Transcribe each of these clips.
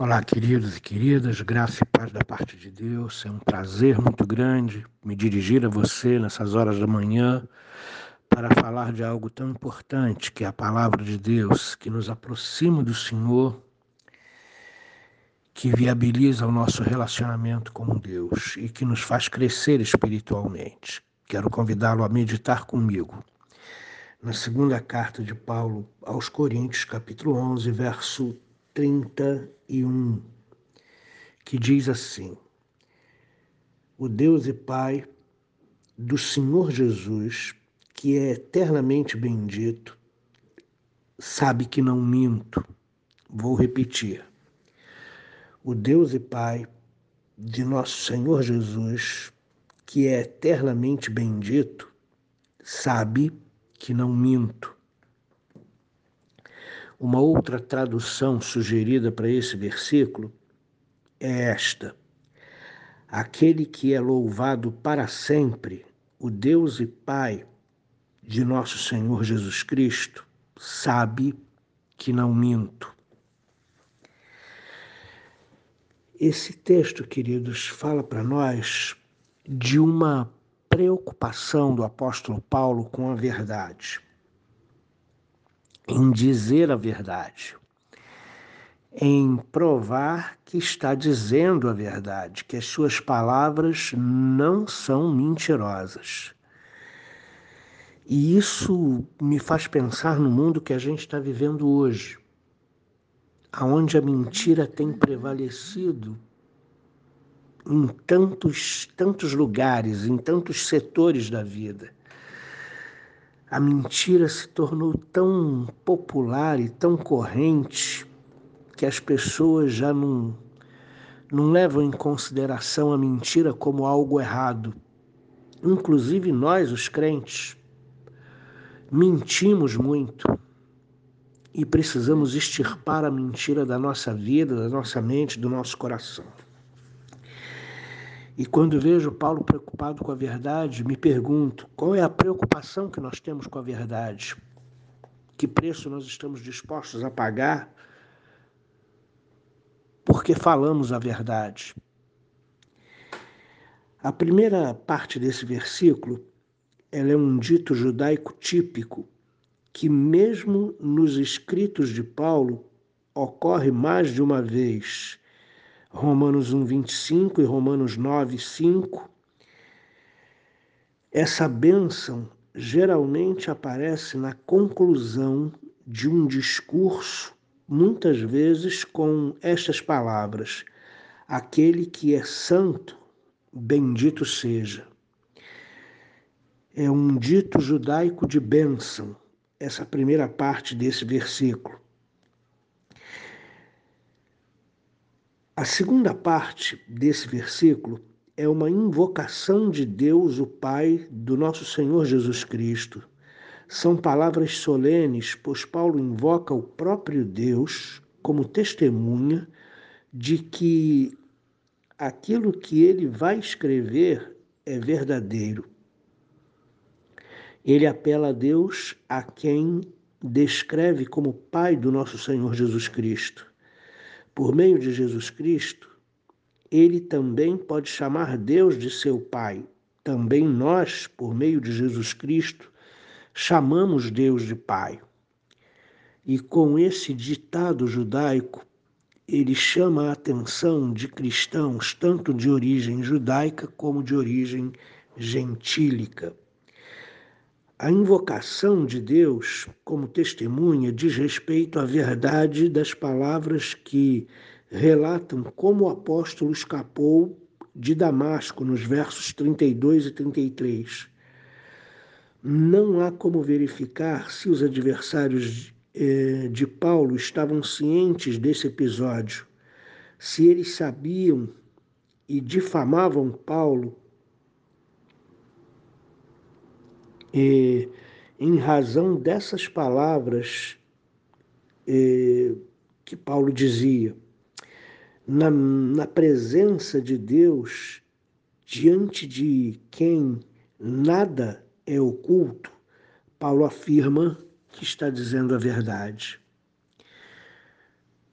Olá, queridos e queridas, graça e paz da parte de Deus. É um prazer muito grande me dirigir a você nessas horas da manhã para falar de algo tão importante que é a palavra de Deus, que nos aproxima do Senhor, que viabiliza o nosso relacionamento com Deus e que nos faz crescer espiritualmente. Quero convidá-lo a meditar comigo na segunda carta de Paulo aos Coríntios, capítulo 11, verso 31, que diz assim: O Deus e Pai do Senhor Jesus, que é eternamente bendito, sabe que não minto. Vou repetir. O Deus e Pai de nosso Senhor Jesus, que é eternamente bendito, sabe que não minto. Uma outra tradução sugerida para esse versículo é esta: Aquele que é louvado para sempre, o Deus e Pai de nosso Senhor Jesus Cristo, sabe que não minto. Esse texto, queridos, fala para nós de uma preocupação do apóstolo Paulo com a verdade em dizer a verdade, em provar que está dizendo a verdade, que as suas palavras não são mentirosas. E isso me faz pensar no mundo que a gente está vivendo hoje, aonde a mentira tem prevalecido em tantos, tantos lugares, em tantos setores da vida a mentira se tornou tão popular e tão corrente que as pessoas já não, não levam em consideração a mentira como algo errado. Inclusive nós, os crentes, mentimos muito e precisamos extirpar a mentira da nossa vida, da nossa mente, do nosso coração. E quando vejo Paulo preocupado com a verdade, me pergunto qual é a preocupação que nós temos com a verdade? Que preço nós estamos dispostos a pagar porque falamos a verdade? A primeira parte desse versículo ela é um dito judaico típico que, mesmo nos escritos de Paulo, ocorre mais de uma vez Romanos 1, 25 e Romanos 9, 5. Essa bênção geralmente aparece na conclusão de um discurso, muitas vezes com estas palavras: Aquele que é santo, bendito seja. É um dito judaico de bênção, essa primeira parte desse versículo. A segunda parte desse versículo é uma invocação de Deus, o Pai, do nosso Senhor Jesus Cristo. São palavras solenes, pois Paulo invoca o próprio Deus como testemunha de que aquilo que ele vai escrever é verdadeiro. Ele apela a Deus a quem descreve como Pai do nosso Senhor Jesus Cristo por meio de Jesus Cristo, ele também pode chamar Deus de seu Pai. Também nós, por meio de Jesus Cristo, chamamos Deus de Pai. E com esse ditado judaico, ele chama a atenção de cristãos, tanto de origem judaica como de origem gentílica. A invocação de Deus como testemunha diz respeito à verdade das palavras que relatam como o apóstolo escapou de Damasco, nos versos 32 e 33. Não há como verificar se os adversários eh, de Paulo estavam cientes desse episódio, se eles sabiam e difamavam Paulo E, em razão dessas palavras e, que Paulo dizia, na, na presença de Deus, diante de quem nada é oculto, Paulo afirma que está dizendo a verdade.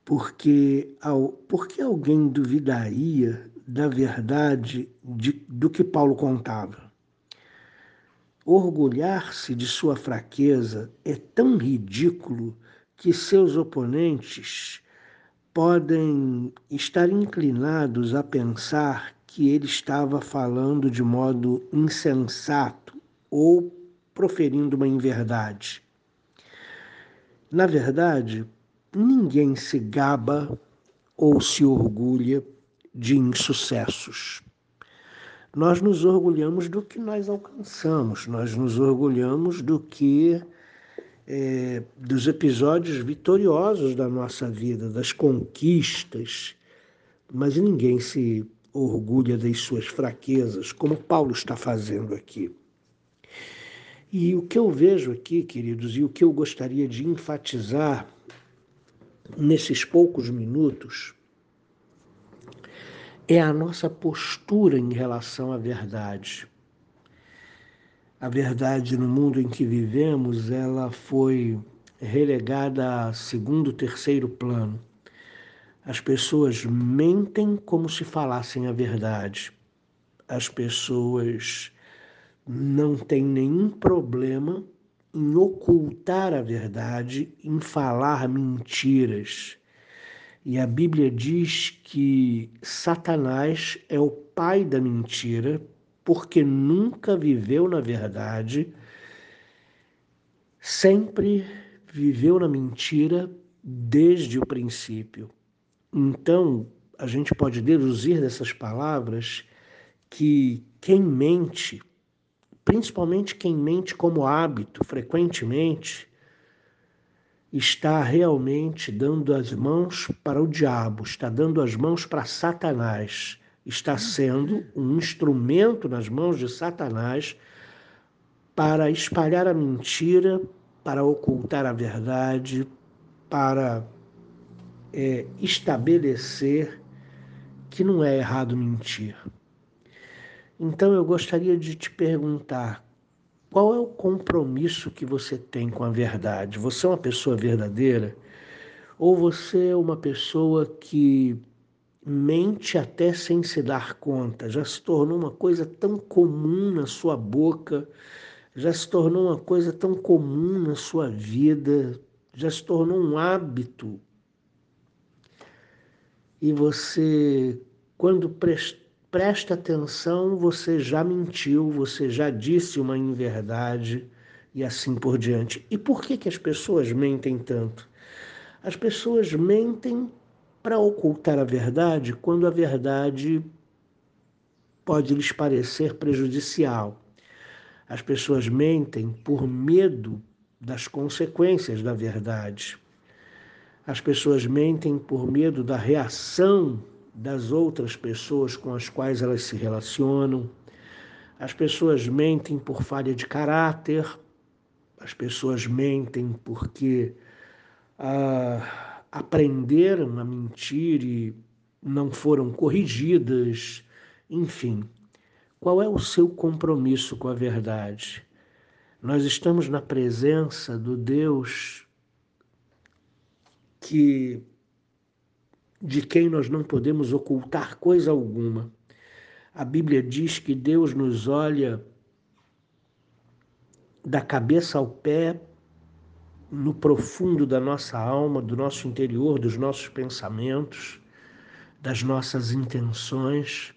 Porque, ao, porque alguém duvidaria da verdade de, do que Paulo contava? Orgulhar-se de sua fraqueza é tão ridículo que seus oponentes podem estar inclinados a pensar que ele estava falando de modo insensato ou proferindo uma inverdade. Na verdade, ninguém se gaba ou se orgulha de insucessos. Nós nos orgulhamos do que nós alcançamos, nós nos orgulhamos do que é, dos episódios vitoriosos da nossa vida, das conquistas, mas ninguém se orgulha das suas fraquezas, como Paulo está fazendo aqui. E o que eu vejo aqui, queridos, e o que eu gostaria de enfatizar nesses poucos minutos, é a nossa postura em relação à verdade a verdade no mundo em que vivemos, ela foi relegada a segundo, terceiro plano. As pessoas mentem como se falassem a verdade. As pessoas não têm nenhum problema em ocultar a verdade, em falar mentiras. E a Bíblia diz que Satanás é o pai da mentira, porque nunca viveu na verdade, sempre viveu na mentira desde o princípio. Então, a gente pode deduzir dessas palavras que quem mente, principalmente quem mente como hábito, frequentemente, está realmente dando as mãos para o diabo, está dando as mãos para Satanás está sendo um instrumento nas mãos de Satanás para espalhar a mentira, para ocultar a verdade, para é, estabelecer que não é errado mentir. Então eu gostaria de te perguntar: qual é o compromisso que você tem com a verdade? Você é uma pessoa verdadeira? Ou você é uma pessoa que mente até sem se dar conta, já se tornou uma coisa tão comum na sua boca, já se tornou uma coisa tão comum na sua vida, já se tornou um hábito. E você, quando presta atenção, você já mentiu, você já disse uma inverdade e assim por diante. E por que, que as pessoas mentem tanto? As pessoas mentem para ocultar a verdade quando a verdade pode lhes parecer prejudicial. As pessoas mentem por medo das consequências da verdade. As pessoas mentem por medo da reação das outras pessoas com as quais elas se relacionam. As pessoas mentem por falha de caráter. As pessoas mentem porque ah, aprenderam a mentir e não foram corrigidas, enfim. Qual é o seu compromisso com a verdade? Nós estamos na presença do Deus que de quem nós não podemos ocultar coisa alguma. A Bíblia diz que Deus nos olha da cabeça ao pé no profundo da nossa alma, do nosso interior, dos nossos pensamentos, das nossas intenções.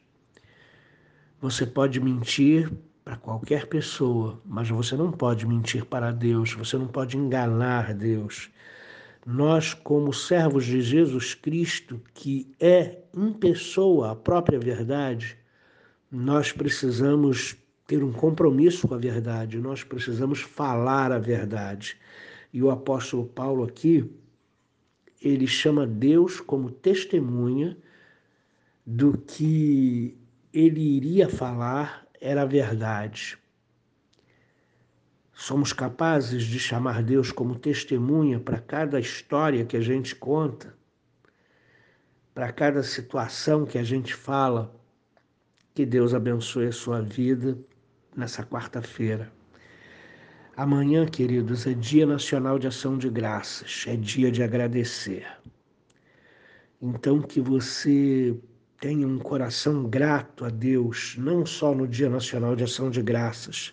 Você pode mentir para qualquer pessoa, mas você não pode mentir para Deus, você não pode enganar Deus. Nós, como servos de Jesus Cristo, que é em pessoa a própria verdade, nós precisamos ter um compromisso com a verdade, nós precisamos falar a verdade. E o apóstolo Paulo aqui, ele chama Deus como testemunha do que ele iria falar era a verdade. Somos capazes de chamar Deus como testemunha para cada história que a gente conta, para cada situação que a gente fala. Que Deus abençoe a sua vida nessa quarta-feira. Amanhã, queridos, é Dia Nacional de Ação de Graças, é dia de agradecer. Então, que você tenha um coração grato a Deus, não só no Dia Nacional de Ação de Graças,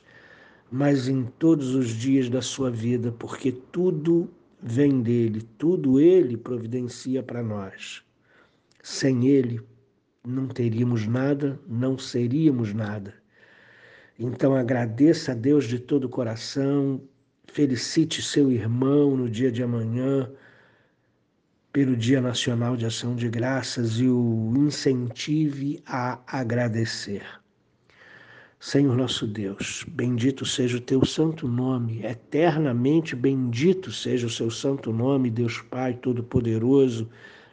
mas em todos os dias da sua vida, porque tudo vem dele, tudo ele providencia para nós. Sem ele, não teríamos nada, não seríamos nada. Então agradeça a Deus de todo o coração, felicite seu irmão no dia de amanhã, pelo Dia Nacional de Ação de Graças e o incentive a agradecer. Senhor nosso Deus, bendito seja o teu santo nome, eternamente bendito seja o seu santo nome, Deus Pai Todo-Poderoso,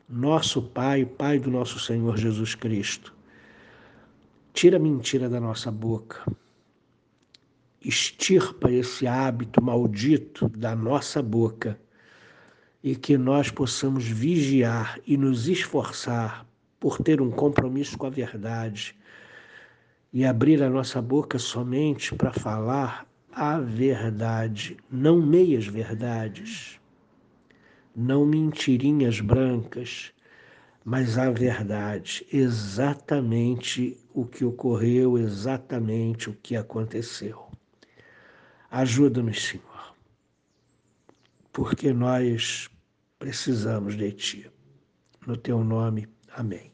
nosso Pai, Pai do nosso Senhor Jesus Cristo. Tira a mentira da nossa boca, extirpa esse hábito maldito da nossa boca e que nós possamos vigiar e nos esforçar por ter um compromisso com a verdade e abrir a nossa boca somente para falar a verdade, não meias verdades, não mentirinhas brancas, mas a verdade, exatamente o que ocorreu, exatamente o que aconteceu. Ajuda-nos, Senhor, porque nós precisamos de Ti. No Teu nome, amém.